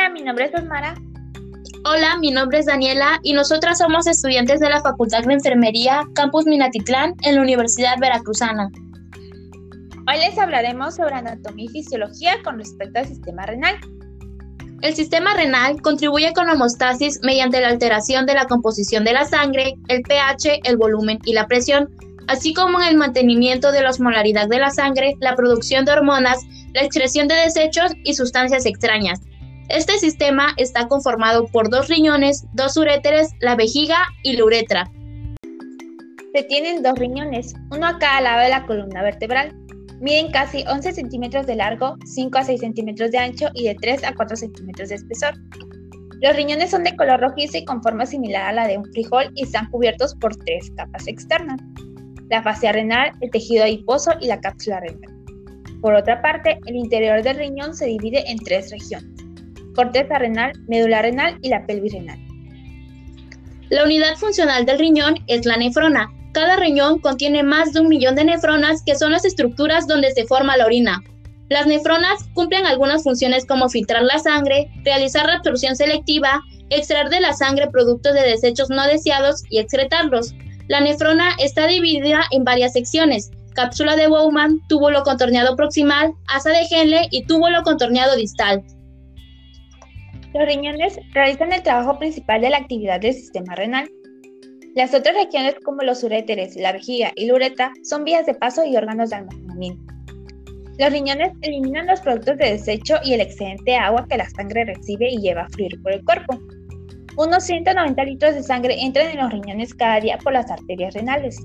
Hola, mi nombre es Osmara. Hola, mi nombre es Daniela y nosotras somos estudiantes de la Facultad de Enfermería Campus Minatitlán en la Universidad Veracruzana. Hoy les hablaremos sobre anatomía y fisiología con respecto al sistema renal. El sistema renal contribuye con la homostasis mediante la alteración de la composición de la sangre, el pH, el volumen y la presión, así como en el mantenimiento de la osmolaridad de la sangre, la producción de hormonas, la excreción de desechos y sustancias extrañas. Este sistema está conformado por dos riñones, dos uréteres, la vejiga y la uretra. Se tienen dos riñones, uno a cada lado de la columna vertebral. Miden casi 11 centímetros de largo, 5 a 6 centímetros de ancho y de 3 a 4 centímetros de espesor. Los riñones son de color rojizo y con forma similar a la de un frijol y están cubiertos por tres capas externas. La fascia renal, el tejido adiposo y la cápsula renal. Por otra parte, el interior del riñón se divide en tres regiones. Corteza renal, médula renal y la pelvis renal. La unidad funcional del riñón es la nefrona, cada riñón contiene más de un millón de nefronas, que son las estructuras donde se forma la orina. Las nefronas cumplen algunas funciones como filtrar la sangre, realizar la absorción selectiva, extraer de la sangre productos de desechos no deseados y excretarlos. La nefrona está dividida en varias secciones, cápsula de Bowman, túbulo contorneado proximal, asa de Henle y túbulo contorneado distal. Los riñones realizan el trabajo principal de la actividad del sistema renal. Las otras regiones como los uréteres, la vejiga y la uretra son vías de paso y órganos de almacenamiento. Los riñones eliminan los productos de desecho y el excedente de agua que la sangre recibe y lleva a fluir por el cuerpo. Unos 190 litros de sangre entran en los riñones cada día por las arterias renales.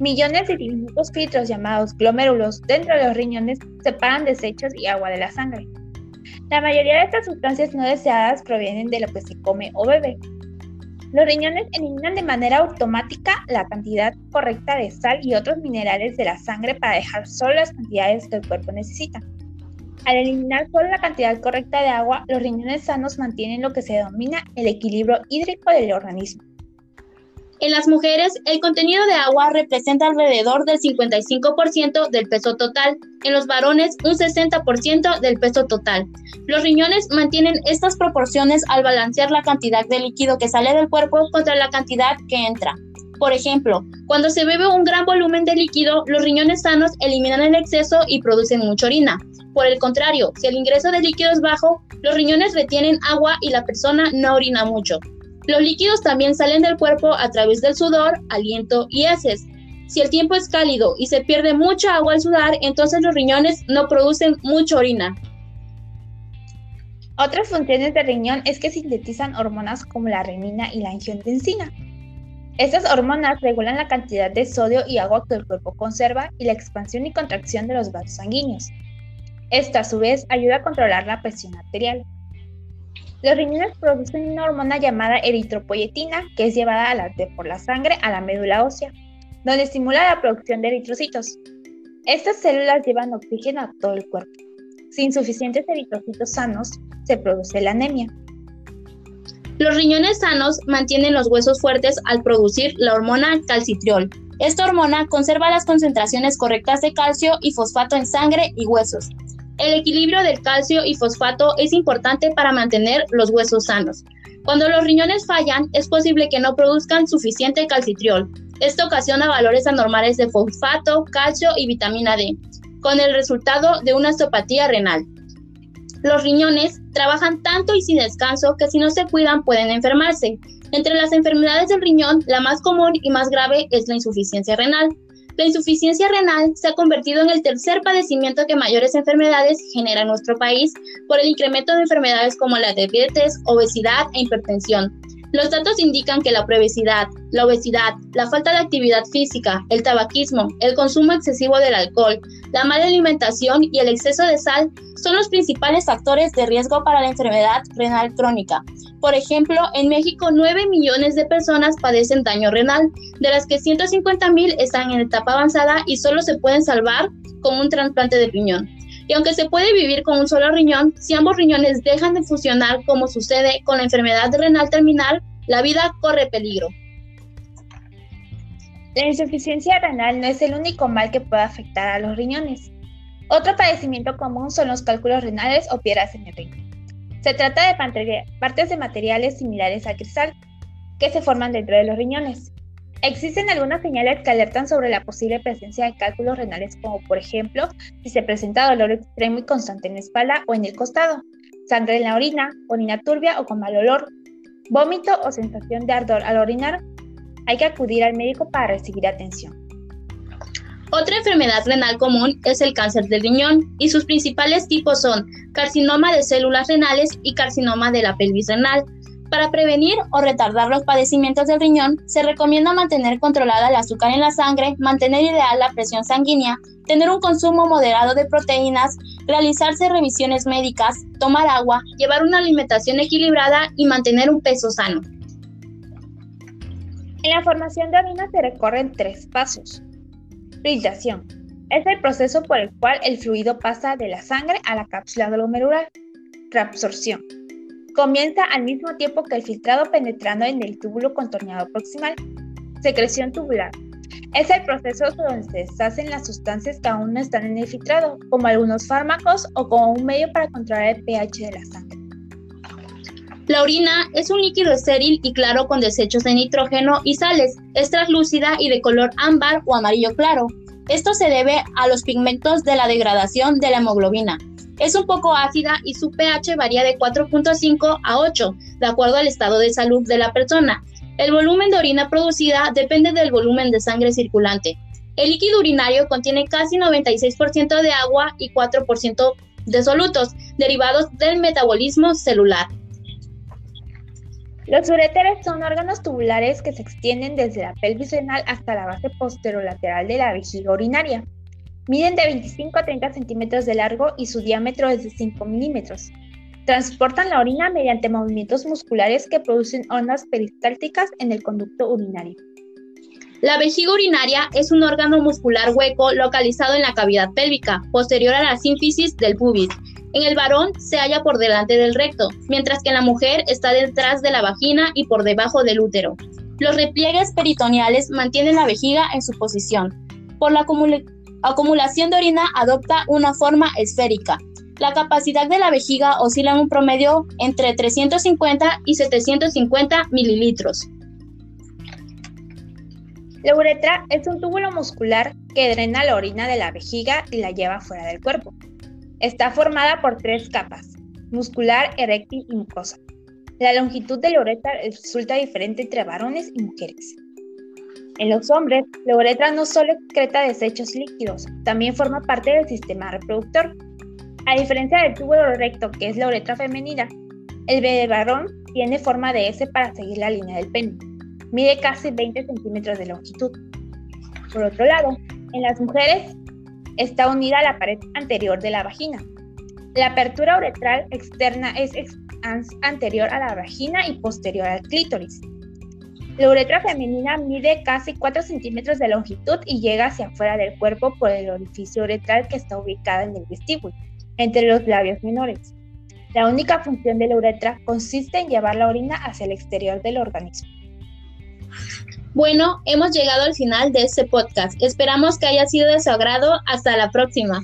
Millones de diminutos filtros llamados glomérulos dentro de los riñones separan desechos y agua de la sangre. La mayoría de estas sustancias no deseadas provienen de lo que se come o bebe, los riñones eliminan de manera automática la cantidad correcta de sal y otros minerales de la sangre para dejar solo las cantidades que el cuerpo necesita. Al eliminar solo la cantidad correcta de agua, los riñones sanos mantienen lo que se denomina el equilibrio hídrico del organismo. En las mujeres, el contenido de agua representa alrededor del 55% del peso total, en los varones un 60% del peso total. Los riñones mantienen estas proporciones al balancear la cantidad de líquido que sale del cuerpo contra la cantidad que entra. Por ejemplo, cuando se bebe un gran volumen de líquido, los riñones sanos eliminan el exceso y producen mucha orina. Por el contrario, si el ingreso de líquido es bajo, los riñones retienen agua y la persona no orina mucho. Los líquidos también salen del cuerpo a través del sudor, aliento y heces. Si el tiempo es cálido y se pierde mucha agua al sudar, entonces los riñones no producen mucha orina. Otras funciones del riñón es que sintetizan hormonas como la renina y la angiotensina. Estas hormonas regulan la cantidad de sodio y agua que el cuerpo conserva y la expansión y contracción de los vasos sanguíneos. Esta a su vez ayuda a controlar la presión arterial. Los riñones producen una hormona llamada eritropoyetina, que es llevada por la sangre a la médula ósea, donde estimula la producción de eritrocitos. Estas células llevan oxígeno a todo el cuerpo. Sin suficientes eritrocitos sanos, se produce la anemia. Los riñones sanos mantienen los huesos fuertes al producir la hormona calcitriol. Esta hormona conserva las concentraciones correctas de calcio y fosfato en sangre y huesos. El equilibrio del calcio y fosfato es importante para mantener los huesos sanos. Cuando los riñones fallan, es posible que no produzcan suficiente calcitriol. Esto ocasiona valores anormales de fosfato, calcio y vitamina D, con el resultado de una osteopatía renal. Los riñones trabajan tanto y sin descanso que si no se cuidan pueden enfermarse. Entre las enfermedades del riñón, la más común y más grave es la insuficiencia renal. La insuficiencia renal se ha convertido en el tercer padecimiento que mayores enfermedades genera en nuestro país por el incremento de enfermedades como la diabetes, obesidad e hipertensión. Los datos indican que la preobesidad, la obesidad, la falta de actividad física, el tabaquismo, el consumo excesivo del alcohol, la mala alimentación y el exceso de sal son los principales factores de riesgo para la enfermedad renal crónica. Por ejemplo, en México 9 millones de personas padecen daño renal, de las que 150 mil están en etapa avanzada y solo se pueden salvar con un trasplante de riñón. Y aunque se puede vivir con un solo riñón, si ambos riñones dejan de funcionar como sucede con la enfermedad renal terminal, la vida corre peligro. La insuficiencia renal no es el único mal que puede afectar a los riñones. Otro padecimiento común son los cálculos renales o piedras en el riñón. Se trata de partes de materiales similares al cristal que se forman dentro de los riñones. Existen algunas señales que alertan sobre la posible presencia de cálculos renales, como por ejemplo si se presenta dolor extremo y constante en la espalda o en el costado, sangre en la orina, orina turbia o con mal olor, vómito o sensación de ardor al orinar. Hay que acudir al médico para recibir atención. Otra enfermedad renal común es el cáncer del riñón y sus principales tipos son carcinoma de células renales y carcinoma de la pelvis renal. Para prevenir o retardar los padecimientos del riñón, se recomienda mantener controlada el azúcar en la sangre, mantener ideal la presión sanguínea, tener un consumo moderado de proteínas, realizarse revisiones médicas, tomar agua, llevar una alimentación equilibrada y mantener un peso sano. En la formación de orina se recorren tres pasos. Filtración. Es el proceso por el cual el fluido pasa de la sangre a la cápsula glomerular. Reabsorción Comienza al mismo tiempo que el filtrado penetrando en el túbulo contorneado proximal. Secreción tubular. Es el proceso donde se deshacen las sustancias que aún no están en el filtrado, como algunos fármacos o como un medio para controlar el pH de la sangre. La orina es un líquido estéril y claro con desechos de nitrógeno y sales. Es translúcida y de color ámbar o amarillo claro. Esto se debe a los pigmentos de la degradación de la hemoglobina. Es un poco ácida y su pH varía de 4.5 a 8, de acuerdo al estado de salud de la persona. El volumen de orina producida depende del volumen de sangre circulante. El líquido urinario contiene casi 96% de agua y 4% de solutos, derivados del metabolismo celular. Los uréteres son órganos tubulares que se extienden desde la pelvis renal hasta la base posterolateral de la vejiga urinaria. Miden de 25 a 30 centímetros de largo y su diámetro es de 5 milímetros. Transportan la orina mediante movimientos musculares que producen ondas peristálticas en el conducto urinario. La vejiga urinaria es un órgano muscular hueco localizado en la cavidad pélvica, posterior a la sínfisis del pubis. En el varón se halla por delante del recto, mientras que en la mujer está detrás de la vagina y por debajo del útero. Los repliegues peritoneales mantienen la vejiga en su posición. Por la acumulación de orina adopta una forma esférica. La capacidad de la vejiga oscila en un promedio entre 350 y 750 mililitros. La uretra es un túbulo muscular que drena la orina de la vejiga y la lleva fuera del cuerpo. Está formada por tres capas, muscular, eréctil y mucosa. La longitud de la uretra resulta diferente entre varones y mujeres. En los hombres, la uretra no solo excreta desechos líquidos, también forma parte del sistema reproductor. A diferencia del túbulo recto, que es la uretra femenina, el bebé varón tiene forma de S para seguir la línea del pene. Mide casi 20 centímetros de longitud. Por otro lado, en las mujeres está unida a la pared anterior de la vagina. La apertura uretral externa es anterior a la vagina y posterior al clítoris. La uretra femenina mide casi 4 centímetros de longitud y llega hacia afuera del cuerpo por el orificio uretral que está ubicado en el vestíbulo, entre los labios menores. La única función de la uretra consiste en llevar la orina hacia el exterior del organismo. Bueno, hemos llegado al final de este podcast. Esperamos que haya sido de su agrado. Hasta la próxima.